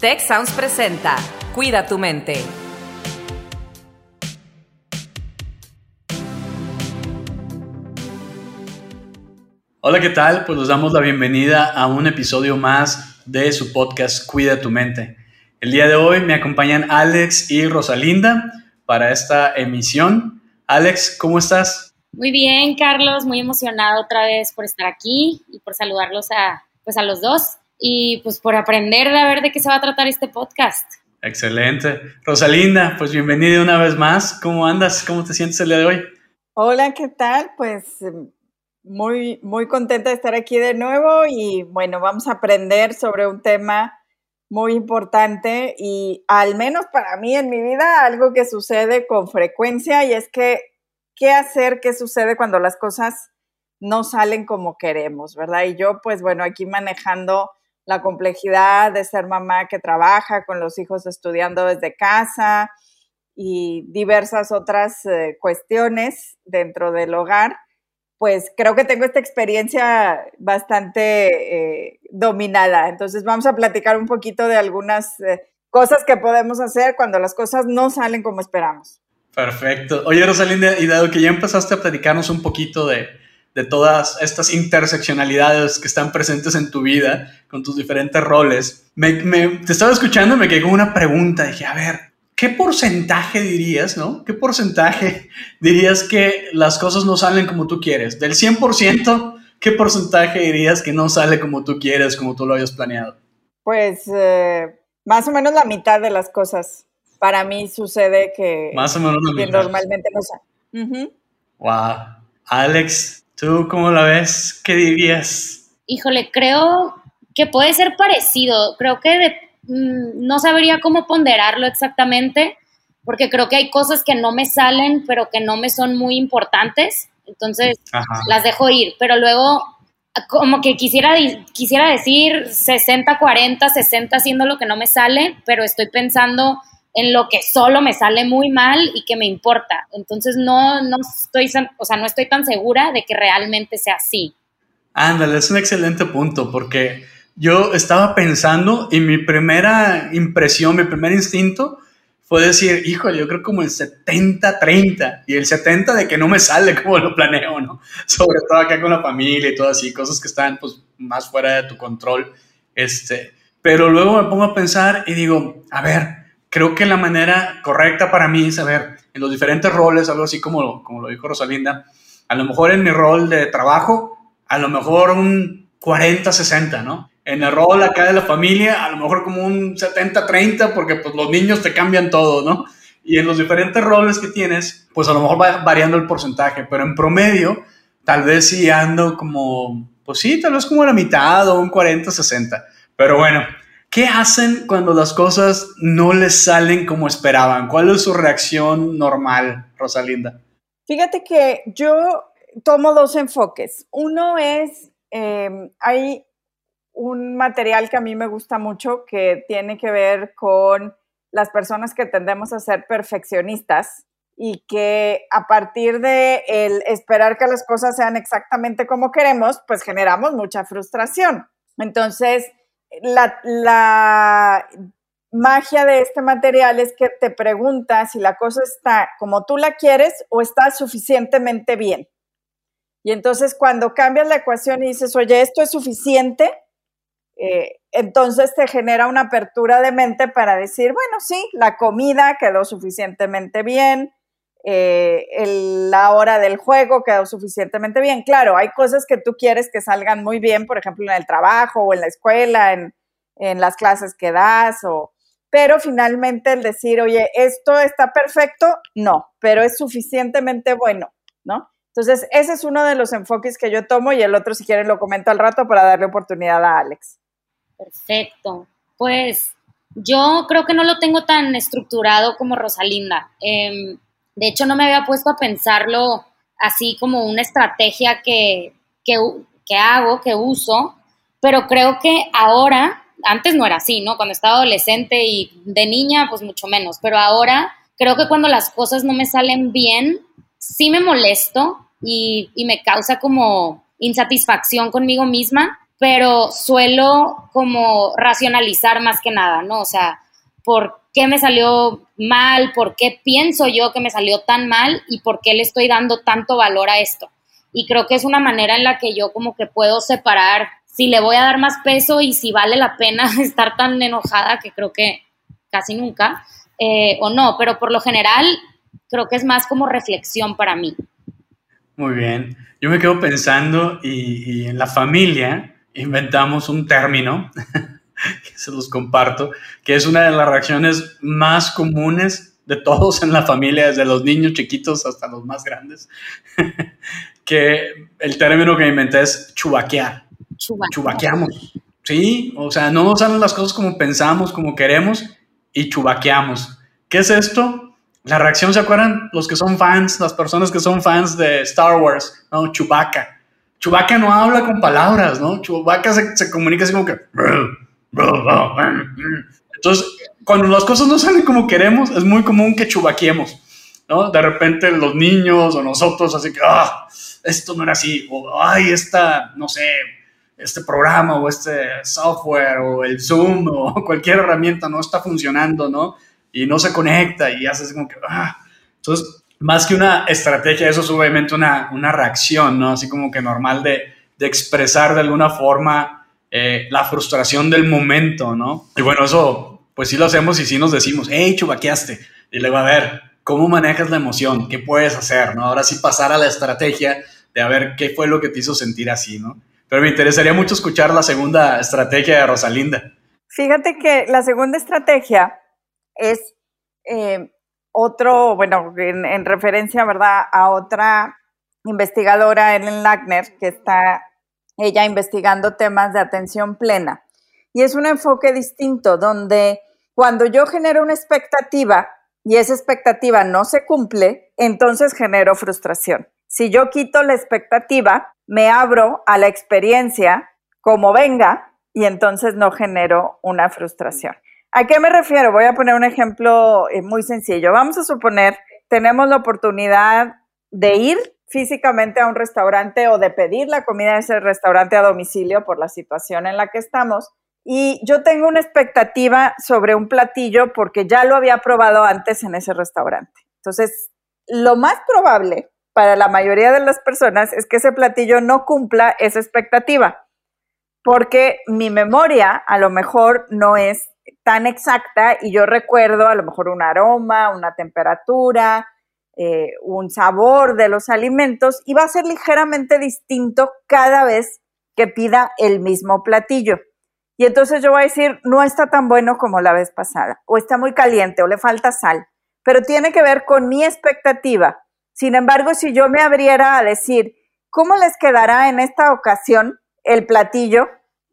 Tech Sounds presenta Cuida tu mente. Hola, ¿qué tal? Pues les damos la bienvenida a un episodio más de su podcast Cuida tu mente. El día de hoy me acompañan Alex y Rosalinda para esta emisión. Alex, ¿cómo estás? Muy bien, Carlos, muy emocionado otra vez por estar aquí y por saludarlos a, pues a los dos y pues por aprender de a ver de qué se va a tratar este podcast. Excelente. Rosalinda, pues bienvenida una vez más. ¿Cómo andas? ¿Cómo te sientes el día de hoy? Hola, ¿qué tal? Pues muy, muy contenta de estar aquí de nuevo y bueno, vamos a aprender sobre un tema muy importante y al menos para mí en mi vida algo que sucede con frecuencia y es que qué hacer, qué sucede cuando las cosas no salen como queremos, ¿verdad? Y yo pues bueno, aquí manejando la complejidad de ser mamá que trabaja con los hijos estudiando desde casa y diversas otras eh, cuestiones dentro del hogar, pues creo que tengo esta experiencia bastante eh, dominada. Entonces vamos a platicar un poquito de algunas eh, cosas que podemos hacer cuando las cosas no salen como esperamos. Perfecto. Oye, Rosalinda, y dado que ya empezaste a platicarnos un poquito de, de todas estas interseccionalidades que están presentes en tu vida con tus diferentes roles. Me, te estaba escuchando y me quedé con una pregunta. Dije, a ver, ¿qué porcentaje dirías, no? ¿Qué porcentaje dirías que las cosas no salen como tú quieres? Del 100%, ¿qué porcentaje dirías que no sale como tú quieres, como tú lo habías planeado? Pues eh, más o menos la mitad de las cosas. Para mí sucede que, más o menos la mitad. normalmente no sale. Wow. Alex, ¿Tú cómo la ves? ¿Qué dirías? Híjole, creo que puede ser parecido. Creo que mm, no sabría cómo ponderarlo exactamente, porque creo que hay cosas que no me salen, pero que no me son muy importantes. Entonces las dejo ir. Pero luego, como que quisiera, quisiera decir 60-40, 60 haciendo lo que no me sale, pero estoy pensando en lo que solo me sale muy mal y que me importa. Entonces no, no estoy, o sea, no estoy tan segura de que realmente sea así. Ándale, es un excelente punto porque yo estaba pensando y mi primera impresión, mi primer instinto fue decir, híjole, yo creo como el 70-30 y el 70 de que no me sale como lo planeo, ¿no? Sobre todo acá con la familia y todo así, cosas que están pues más fuera de tu control. Este, pero luego me pongo a pensar y digo, a ver, creo que la manera correcta para mí es saber en los diferentes roles, algo así como, como lo dijo Rosalinda, a lo mejor en mi rol de trabajo, a lo mejor un 40-60, ¿no? En el rol acá de la familia, a lo mejor como un 70-30, porque pues los niños te cambian todo, ¿no? Y en los diferentes roles que tienes, pues a lo mejor va variando el porcentaje, pero en promedio, tal vez sí ando como, pues sí, tal vez como la mitad o un 40-60. Pero bueno, ¿Qué hacen cuando las cosas no les salen como esperaban? ¿Cuál es su reacción normal, Rosalinda? Fíjate que yo tomo dos enfoques. Uno es, em, hay un material que a mí me gusta mucho que tiene que ver con las personas que tendemos a ser perfeccionistas y que a partir de el esperar que las cosas sean exactamente como queremos, pues generamos mucha frustración. Entonces, la, magia de este material es que te pregunta si la cosa está como tú la quieres o está suficientemente bien. Y entonces cuando cambias la ecuación y dices, oye, esto es suficiente, eh, entonces te genera una apertura de mente para decir, bueno, sí, la comida quedó suficientemente bien, eh, la hora del juego quedó suficientemente bien. Claro, hay cosas que tú quieres que salgan muy bien, por ejemplo, en el trabajo o en la escuela, en, las clases que das, o, pero finalmente el decir, oye, esto está perfecto, no, pero es suficientemente bueno, ¿no? Entonces, ese es uno de los enfoques que yo tomo y el otro, si quieren, lo comento al rato para darle oportunidad a Alex. Perfecto. Pues yo creo que no lo tengo tan estructurado como Rosalinda. Em, de hecho, no me había puesto a pensarlo así como una estrategia que, hago, que uso, pero creo que ahora, antes no era así, ¿no? Cuando estaba adolescente y de niña, pues mucho menos, pero ahora creo que cuando las cosas no me salen bien, sí me molesto y, y me causa como insatisfacción conmigo misma, pero suelo como racionalizar más que nada, ¿no? O sea, ¿por qué me salió mal? ¿Por qué pienso yo que me salió tan mal? ¿Y por qué le estoy dando tanto valor a esto? Y creo que es una manera en la que yo como que puedo separar si le voy a dar más peso y si vale la pena estar tan enojada, que creo que casi nunca, eh, o no, pero por lo general creo que es más como reflexión para mí. Muy bien. Yo me quedo pensando y, en la familia inventamos un término que se los comparto, que es una de las reacciones más comunes de todos en la familia, desde los niños chiquitos hasta los más grandes, que el término que inventé es chubaquear. Chubaqueamos. Sí, o sea, no salen las cosas como pensamos, como queremos y chubaqueamos. ¿Qué es esto? La reacción, ¿se acuerdan? Los que son fans, las personas que son fans de Star Wars, ¿no? Chewbacca. Chewbacca no habla con palabras, ¿no? Chewbacca se, comunica así como que... Entonces, cuando las cosas no salen como queremos, es muy común que chubaquemos, ¿no? De repente los niños o nosotros así que, ah, esto no era así, o, ay, esta, no sé, este programa o este software o el Zoom o cualquier herramienta no está funcionando, ¿no? y no se conecta y haces como que, ah. Entonces, más que una estrategia, eso es obviamente una, una reacción, ¿no? Así como que normal de, de expresar de alguna forma eh, la frustración del momento, ¿no? Y bueno, eso, pues sí lo hacemos y sí nos decimos, hey, chubaqueaste. Y va a ver, ¿cómo manejas la emoción? ¿Qué puedes hacer, no? Ahora sí pasar a la estrategia de a ver qué fue lo que te hizo sentir así, ¿no? Pero me interesaría mucho escuchar la segunda estrategia de Rosalinda. Fíjate que la segunda estrategia es eh, otro, bueno, en, referencia, ¿verdad?, a otra investigadora, Ellen Lackner, que está ella investigando temas de atención plena. Y es un enfoque distinto, donde cuando yo genero una expectativa y esa expectativa no se cumple, entonces genero frustración. Si yo quito la expectativa, me abro a la experiencia como venga y entonces no genero una frustración. ¿A qué me refiero? Voy a poner un ejemplo eh, muy sencillo. Vamos a suponer, tenemos la oportunidad de ir físicamente a un restaurante o de pedir la comida de ese restaurante a domicilio por la situación en la que estamos. Y yo tengo una expectativa sobre un platillo porque ya lo había probado antes en ese restaurante. Entonces, lo más probable para la mayoría de las personas es que ese platillo no cumpla esa expectativa, porque mi memoria a lo mejor no es tan exacta y yo recuerdo a lo mejor un aroma, una temperatura, eh, un sabor de los alimentos y va a ser ligeramente distinto cada vez que pida el mismo platillo. Y entonces yo voy a decir, no está tan bueno como la vez pasada, o está muy caliente, o le falta sal, pero tiene que ver con mi expectativa. Sin embargo, si yo me abriera a decir, ¿cómo les quedará en esta ocasión el platillo?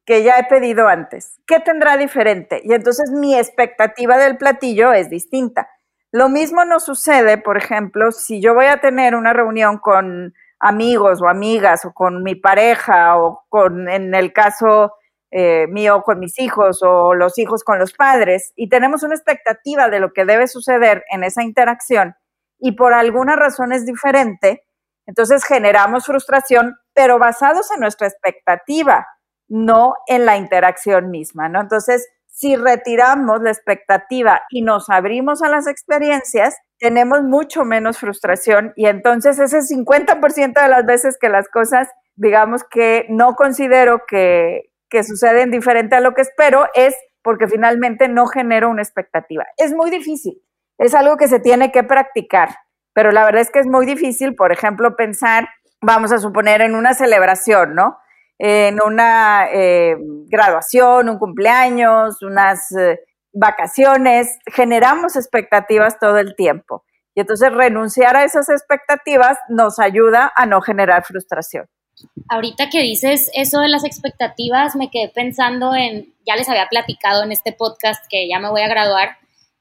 que ya he pedido antes. ¿Qué tendrá diferente? Y entonces mi expectativa del platillo es distinta. Lo mismo nos sucede, por ejemplo, si yo voy a tener una reunión con amigos o amigas o con mi pareja o con, en el caso eh, mío, con mis hijos o los hijos con los padres y tenemos una expectativa de lo que debe suceder en esa interacción y por alguna razón es diferente, entonces generamos frustración, pero basados en nuestra expectativa no en la interacción misma, ¿no? Entonces, si retiramos la expectativa y nos abrimos a las experiencias, tenemos mucho menos frustración y entonces ese 50% de las veces que las cosas, digamos que no considero que, que suceden diferente a lo que espero, es porque finalmente no genero una expectativa. Es muy difícil, es algo que se tiene que practicar, pero la verdad es que es muy difícil, por ejemplo, pensar, vamos a suponer, en una celebración, ¿no? En una eh, graduación, un cumpleaños, unas eh, vacaciones, generamos expectativas todo el tiempo. Y entonces renunciar a esas expectativas nos ayuda a no generar frustración. Ahorita que dices eso de las expectativas, me quedé pensando en, ya les había platicado en este podcast que ya me voy a graduar,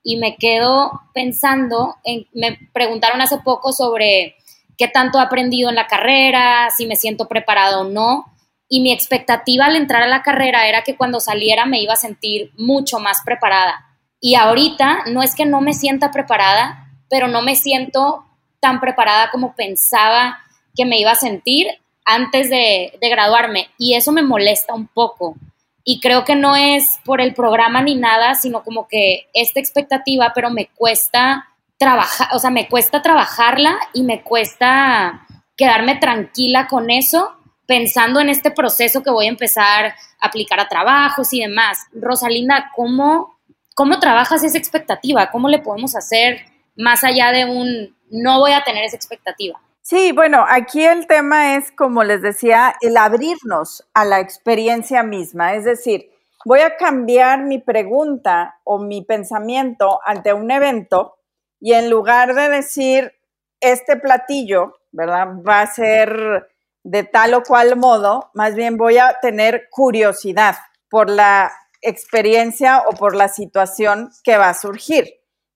y me quedo pensando en, me preguntaron hace poco sobre qué tanto he aprendido en la carrera, si me siento preparado o no y mi expectativa al entrar a la carrera era que cuando saliera me iba a sentir mucho más preparada. Y ahorita no es que no me sienta preparada, pero no me siento tan preparada como pensaba que me iba a sentir antes de, graduarme y eso me molesta un poco. Y creo que no es por el programa ni nada, sino como que esta expectativa, pero me cuesta trabajar, o sea, me cuesta trabajarla y me cuesta quedarme tranquila con eso, pensando en este proceso que voy a empezar a aplicar a trabajos y demás. Rosalinda, ¿cómo, cómo trabajas esa expectativa? ¿Cómo le podemos hacer más allá de un no voy a tener esa expectativa? Sí, bueno, aquí el tema es, como les decía, el abrirnos a la experiencia misma. Es decir, voy a cambiar mi pregunta o mi pensamiento ante un evento y en lugar de decir, este platillo, ¿verdad? Va a ser de tal o cual modo, más bien voy a tener curiosidad por la experiencia o por la situación que va a surgir.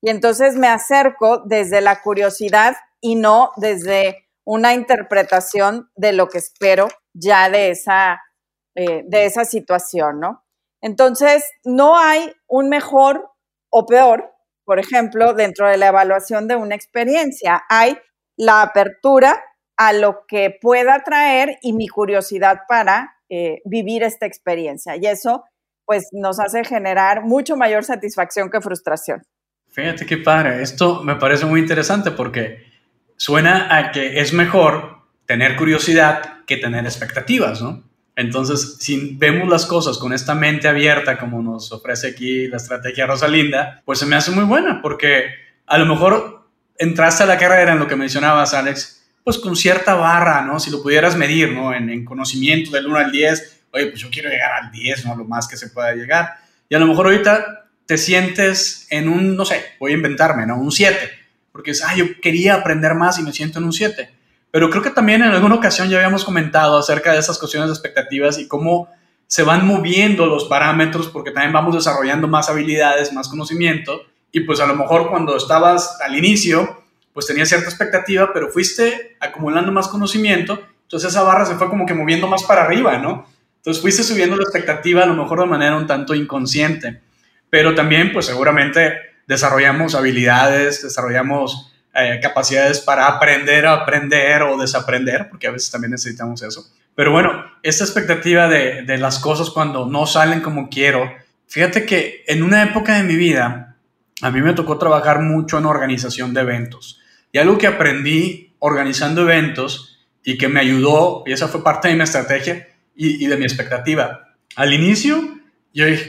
Y entonces me acerco desde la curiosidad y no desde una interpretación de lo que espero ya de esa, eh, de esa situación, ¿no? Entonces, no hay un mejor o peor, por ejemplo, dentro de la evaluación de una experiencia. Hay la apertura a lo que pueda traer y mi curiosidad para eh, vivir esta experiencia. Y eso, pues, nos hace generar mucho mayor satisfacción que frustración. Fíjate qué padre. Esto me parece muy interesante porque suena a que es mejor tener curiosidad que tener expectativas, ¿no? Entonces, si vemos las cosas con esta mente abierta, como nos ofrece aquí la estrategia Rosalinda, pues se me hace muy buena, porque a lo mejor entraste a la carrera en lo que mencionabas, Alex, pues con cierta barra, ¿no? Si lo pudieras medir, ¿no? En, en conocimiento del 1 al 10, oye, pues yo quiero llegar al 10, ¿no? Lo más que se pueda llegar. Y a lo mejor ahorita te sientes en un, no sé, voy a inventarme, ¿no? Un 7, porque es, ah, yo quería aprender más y me siento en un 7. Pero creo que también en alguna ocasión ya habíamos comentado acerca de esas cuestiones de expectativas y cómo se van moviendo los parámetros porque también vamos desarrollando más habilidades, más conocimiento y pues a lo mejor cuando estabas al inicio pues tenías cierta expectativa pero fuiste acumulando más conocimiento entonces esa barra se fue como que moviendo más para arriba, ¿no? Entonces fuiste subiendo la expectativa a lo mejor de manera un tanto inconsciente pero también pues seguramente desarrollamos habilidades, desarrollamos eh, capacidades para aprender a aprender o desaprender, porque a veces también necesitamos eso. Pero bueno, esta expectativa de, de las cosas cuando no salen como quiero, fíjate que en una época de mi vida, a mí me tocó trabajar mucho en organización de eventos. Y algo que aprendí organizando eventos y que me ayudó, y esa fue parte de mi estrategia y, y de mi expectativa. Al inicio,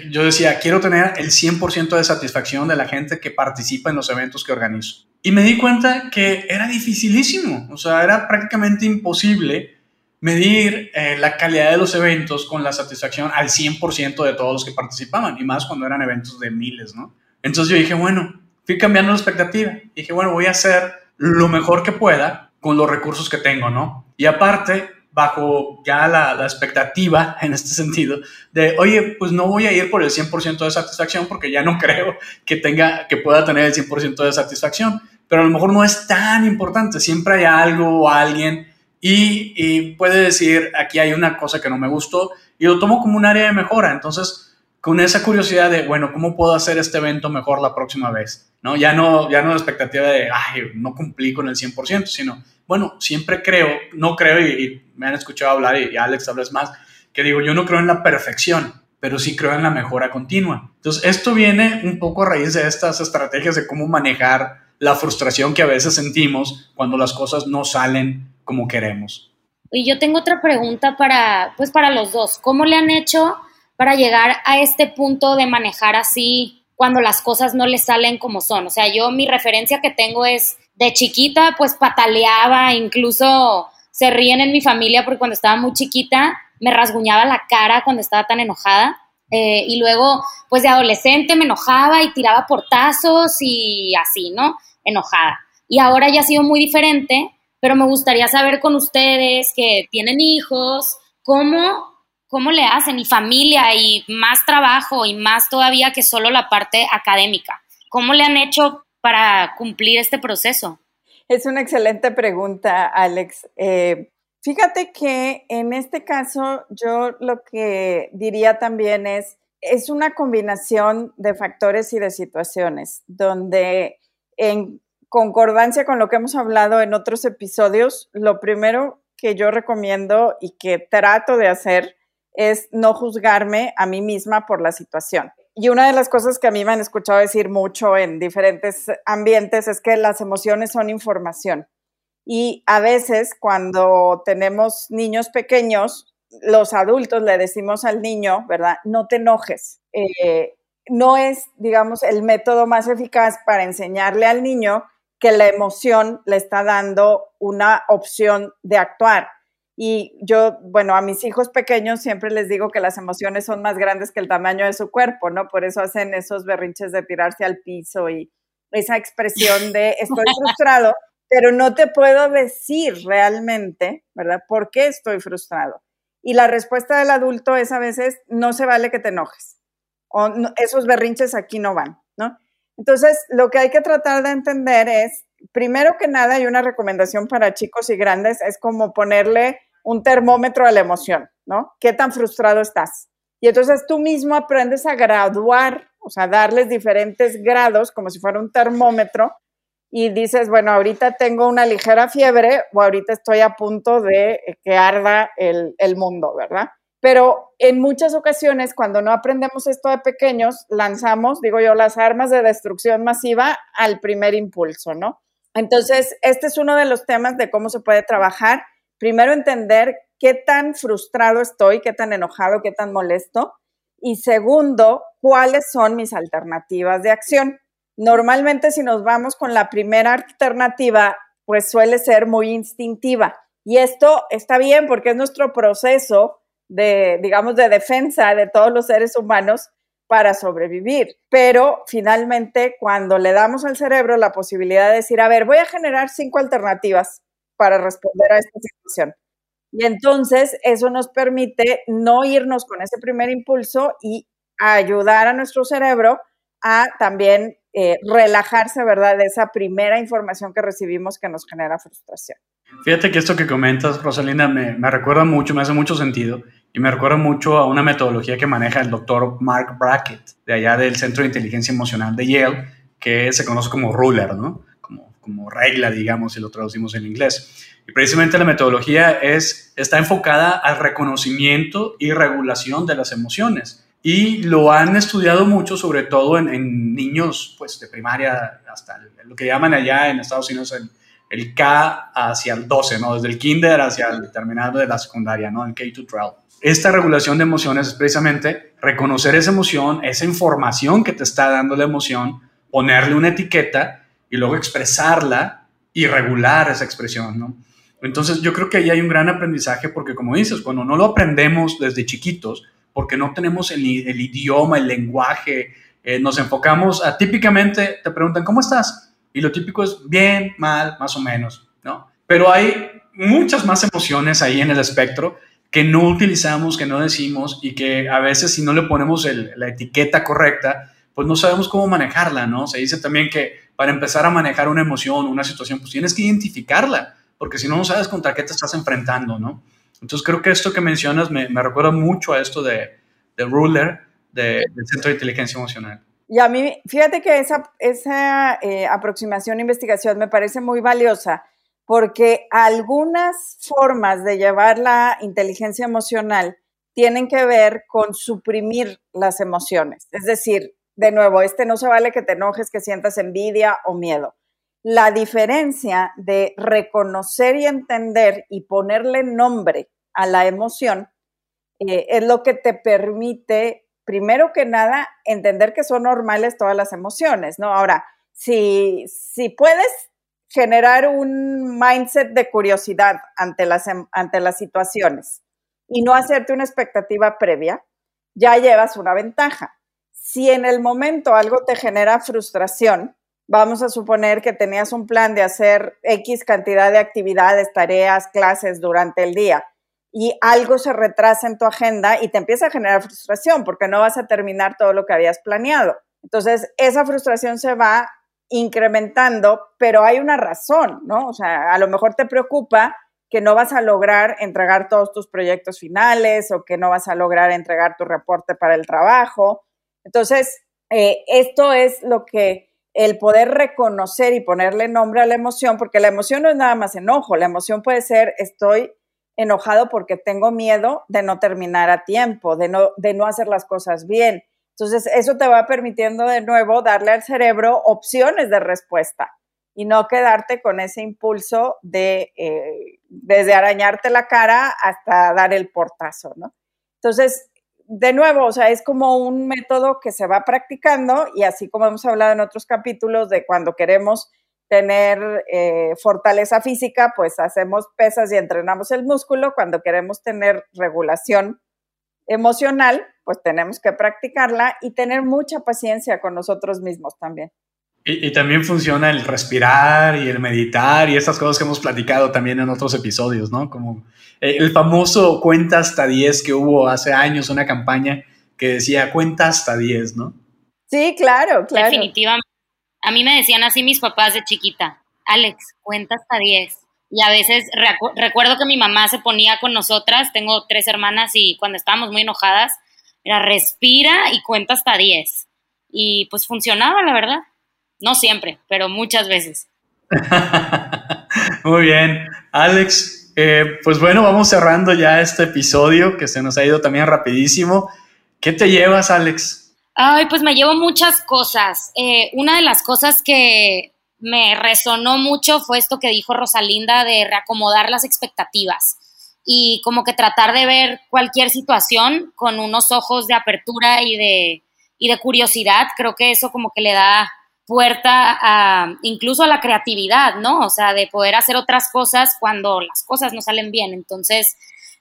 yo, decía, quiero tener el 100% de satisfacción de la gente que participa en los eventos que organizo. Y me di cuenta que era dificilísimo, o sea, era prácticamente imposible medir eh, la calidad de los eventos con la satisfacción al 100% de todos los que participaban, y más cuando eran eventos de miles, ¿no? Entonces yo dije, bueno, fui cambiando la expectativa. Dije, bueno, voy a hacer lo mejor que pueda con los recursos que tengo, ¿no? Y aparte, bajo ya la, expectativa en este sentido de, oye, pues no voy a ir por el 100% de satisfacción porque ya no creo que tenga, que pueda tener el 100% de satisfacción, pero a lo mejor no es tan importante, siempre hay algo o alguien y, y puede decir, aquí hay una cosa que no me gustó y lo tomo como un área de mejora, entonces con esa curiosidad de, bueno, ¿cómo puedo hacer este evento mejor la próxima vez? ¿No? Ya no, ya no la expectativa de, ay, no cumplí con el 100%, sino, bueno, siempre creo, no creo, y, me han escuchado hablar, y, Alex hablas más, que digo, yo no creo en la perfección, pero sí creo en la mejora continua. Entonces, esto viene un poco a raíz de estas estrategias de cómo manejar la frustración que a veces sentimos cuando las cosas no salen como queremos. Y yo tengo otra pregunta para, pues para los dos. ¿Cómo le han hecho para llegar a este punto de manejar así cuando las cosas no les salen como son? O sea, yo mi referencia que tengo es de chiquita, pues pataleaba, incluso se ríen en mi familia porque cuando estaba muy chiquita me rasguñaba la cara cuando estaba tan enojada. Eh, y luego, pues de adolescente me enojaba y tiraba portazos y así, ¿no? Enojada. Y ahora ya ha sido muy diferente, pero me gustaría saber con ustedes que tienen hijos, cómo, cómo le hacen, y familia, y más trabajo, y más todavía que solo la parte académica. ¿Cómo le han hecho para cumplir este proceso? Es una excelente pregunta, Alex. Eh, fíjate que en este caso yo lo que diría también es, es una combinación de factores y de situaciones, donde en concordancia con lo que hemos hablado en otros episodios, lo primero que yo recomiendo y que trato de hacer es no juzgarme a mí misma por la situación. Y una de las cosas que a mí me han escuchado decir mucho en diferentes ambientes es que las emociones son información. Y a veces cuando tenemos niños pequeños, los adultos le decimos al niño, ¿verdad? No te enojes. Eh, no es, digamos, el método más eficaz para enseñarle al niño que la emoción le está dando una opción de actuar. Y yo, bueno, a mis hijos pequeños siempre les digo que las emociones son más grandes que el tamaño de su cuerpo, ¿no? Por eso hacen esos berrinches de tirarse al piso y esa expresión de estoy frustrado, pero no te puedo decir realmente, ¿verdad? ¿Por qué estoy frustrado? Y la respuesta del adulto es a veces, no se vale que te enojes. O esos berrinches aquí no van, ¿no? Entonces, lo que hay que tratar de entender es, primero que nada, hay una recomendación para chicos y grandes, es como ponerle un termómetro de la emoción, ¿no? ¿Qué tan frustrado estás? Y entonces tú mismo aprendes a graduar, o sea, darles diferentes grados, como si fuera un termómetro, y dices, bueno, ahorita tengo una ligera fiebre o ahorita estoy a punto de que arda el, el mundo, ¿verdad? Pero en muchas ocasiones, cuando no aprendemos esto de pequeños, lanzamos, digo yo, las armas de destrucción masiva al primer impulso, ¿no? Entonces, este es uno de los temas de cómo se puede trabajar primero entender qué tan frustrado estoy, qué tan enojado, qué tan molesto. Y segundo, cuáles son mis alternativas de acción. Normalmente si nos vamos con la primera alternativa, pues suele ser muy instintiva. Y esto está bien porque es nuestro proceso de, digamos, de defensa de todos los seres humanos para sobrevivir. Pero finalmente, cuando le damos al cerebro la posibilidad de decir, a ver, voy a generar cinco alternativas para responder a esta situación. Y entonces eso nos permite no irnos con ese primer impulso y ayudar a nuestro cerebro a también eh, relajarse, ¿verdad?, de esa primera información que recibimos que nos genera frustración. Fíjate que esto que comentas, Rosalina, me, me recuerda mucho, me hace mucho sentido y me recuerda mucho a una metodología que maneja el doctor Mark Brackett, de allá del Centro de Inteligencia Emocional de Yale, que se conoce como Ruler, ¿no? Como regla, digamos, si lo traducimos en inglés. Y precisamente la metodología es, está enfocada al reconocimiento y regulación de las emociones. Y lo han estudiado mucho, sobre todo en, niños pues, de primaria hasta lo que llaman allá en Estados Unidos el, el, K hacia el 12, ¿no? desde el kinder hacia el terminado de la secundaria, ¿no? el K-12. Esta regulación de emociones es precisamente reconocer esa emoción, esa información que te está dando la emoción, ponerle una etiqueta y luego expresarla y regular esa expresión, ¿no? Entonces yo creo que ahí hay un gran aprendizaje porque como dices, cuando no lo aprendemos desde chiquitos, porque no tenemos el, idioma, el lenguaje, eh, nos enfocamos a típicamente te preguntan, ¿cómo estás? Y lo típico es bien, mal, más o menos, ¿no? Pero hay muchas más emociones ahí en el espectro que no utilizamos, que no decimos y que a veces si no le ponemos la etiqueta correcta, pues no sabemos cómo manejarla, ¿no? Se dice también que para empezar a manejar una emoción, una situación, pues tienes que identificarla, porque si no, no sabes contra qué te estás enfrentando, ¿no? Entonces creo que esto que mencionas me, recuerda mucho a esto de, de Ruler, del Centro de Inteligencia Emocional. Y a mí, fíjate que esa, esa eh, aproximación investigación me parece muy valiosa, porque algunas formas de llevar la inteligencia emocional tienen que ver con suprimir las emociones. Es decir, de nuevo, este no se vale que te enojes, que sientas envidia o miedo. La diferencia de reconocer y entender y ponerle nombre a la emoción eh, es lo que te permite, primero que nada, entender que son normales todas las emociones, ¿no? Ahora, si, si puedes generar un mindset de curiosidad ante las, em, ante las situaciones y no hacerte una expectativa previa, ya llevas una ventaja si en el momento algo te genera frustración, vamos a suponer que tenías un plan de hacer X cantidad de actividades, tareas, clases durante el día y algo se retrasa en tu agenda y te empieza a generar frustración porque no vas a terminar todo lo que habías planeado. Entonces, esa frustración se va incrementando, pero hay una razón, ¿no? O sea, a lo mejor te preocupa que no vas a lograr entregar todos tus proyectos finales o que no vas a lograr entregar tu reporte para el trabajo entonces, eh, esto es lo que el poder reconocer y ponerle nombre a la emoción, porque la emoción no es nada más enojo, la emoción puede ser estoy enojado porque tengo miedo de no terminar a tiempo, de no, de no hacer las cosas bien. Entonces, eso te va permitiendo de nuevo darle al cerebro opciones de respuesta y no quedarte con ese impulso de eh, desde arañarte la cara hasta dar el portazo, ¿no? Entonces, de nuevo, o sea, es como un método que se va practicando y así como hemos hablado en otros capítulos de cuando queremos tener eh, fortaleza física, pues hacemos pesas y entrenamos el músculo. Cuando queremos tener regulación emocional, pues tenemos que practicarla y tener mucha paciencia con nosotros mismos también. Y, también funciona el respirar y el meditar y estas cosas que hemos platicado también en otros episodios, ¿no? Como eh, el famoso cuenta hasta 10 que hubo hace años, una campaña que decía cuenta hasta 10, ¿no? Sí, claro, claro. Definitivamente. A mí me decían así mis papás de chiquita, Alex, cuenta hasta 10. Y a veces recuerdo que mi mamá se ponía con nosotras, tengo tres hermanas y cuando estábamos muy enojadas, era respira y cuenta hasta 10. Y pues funcionaba, la verdad. No siempre, pero muchas veces. muy bien. Alex, eh, pues bueno, vamos cerrando ya este episodio que se nos ha ido también rapidísimo. ¿Qué te llevas, Alex? Ay, pues me llevo muchas cosas. Eh, una de las cosas que me resonó mucho fue esto que dijo Rosalinda de reacomodar las expectativas y como que tratar de ver cualquier situación con unos ojos de apertura y de, y de curiosidad. Creo que eso como que le da puerta a incluso a la creatividad, ¿no? O sea, de poder hacer otras cosas cuando las cosas no salen bien. Entonces,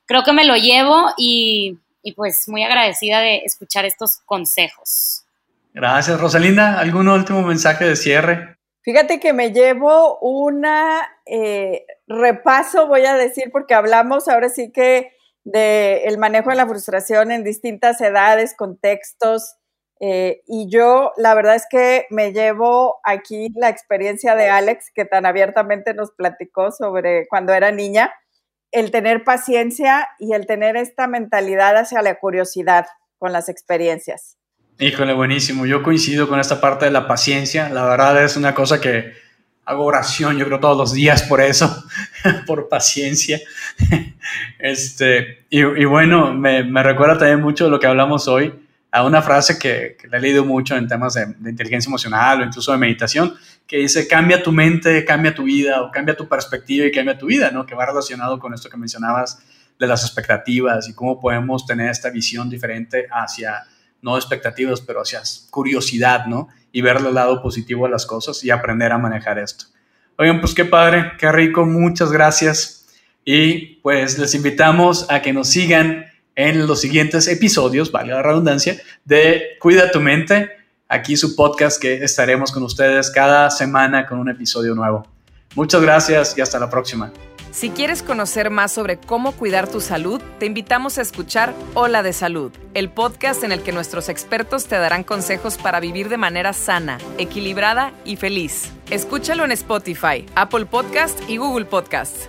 creo que me lo llevo y y pues muy agradecida de escuchar estos consejos. Gracias, Rosalinda. ¿Algún último mensaje de cierre? Fíjate que me llevo una eh, repaso, voy a decir, porque hablamos ahora sí que del el manejo de la frustración en distintas edades, contextos, eh, y yo la verdad es que me llevo aquí la experiencia de Alex, que tan abiertamente nos platicó sobre cuando era niña el tener paciencia y el tener esta mentalidad hacia la curiosidad con las experiencias. Híjole, buenísimo. Yo coincido con esta parte de la paciencia. La verdad es una cosa que hago oración, yo creo, todos los días por eso, por paciencia. Este, y, bueno, me, me, recuerda también mucho lo que hablamos hoy, a una frase que, que he leído mucho en temas de, de, inteligencia emocional o incluso de meditación, que dice, cambia tu mente, cambia tu vida, o cambia tu perspectiva y cambia tu vida, ¿no? Que va relacionado con esto que mencionabas de las expectativas y cómo podemos tener esta visión diferente hacia, no expectativas, pero hacia curiosidad, ¿no? Y ver el lado positivo de las cosas y aprender a manejar esto. Oigan, pues qué padre, qué rico, muchas gracias. Y pues les invitamos a que nos sigan en los siguientes episodios, vale la redundancia, de Cuida tu mente aquí su podcast que estaremos con ustedes cada semana con un episodio nuevo. Muchas gracias y hasta la próxima. Si quieres conocer más sobre cómo cuidar tu salud, te invitamos a escuchar Hola de Salud, el podcast en el que nuestros expertos te darán consejos para vivir de manera sana, equilibrada y feliz. Escúchalo en Spotify, Apple Podcast y Google Podcast.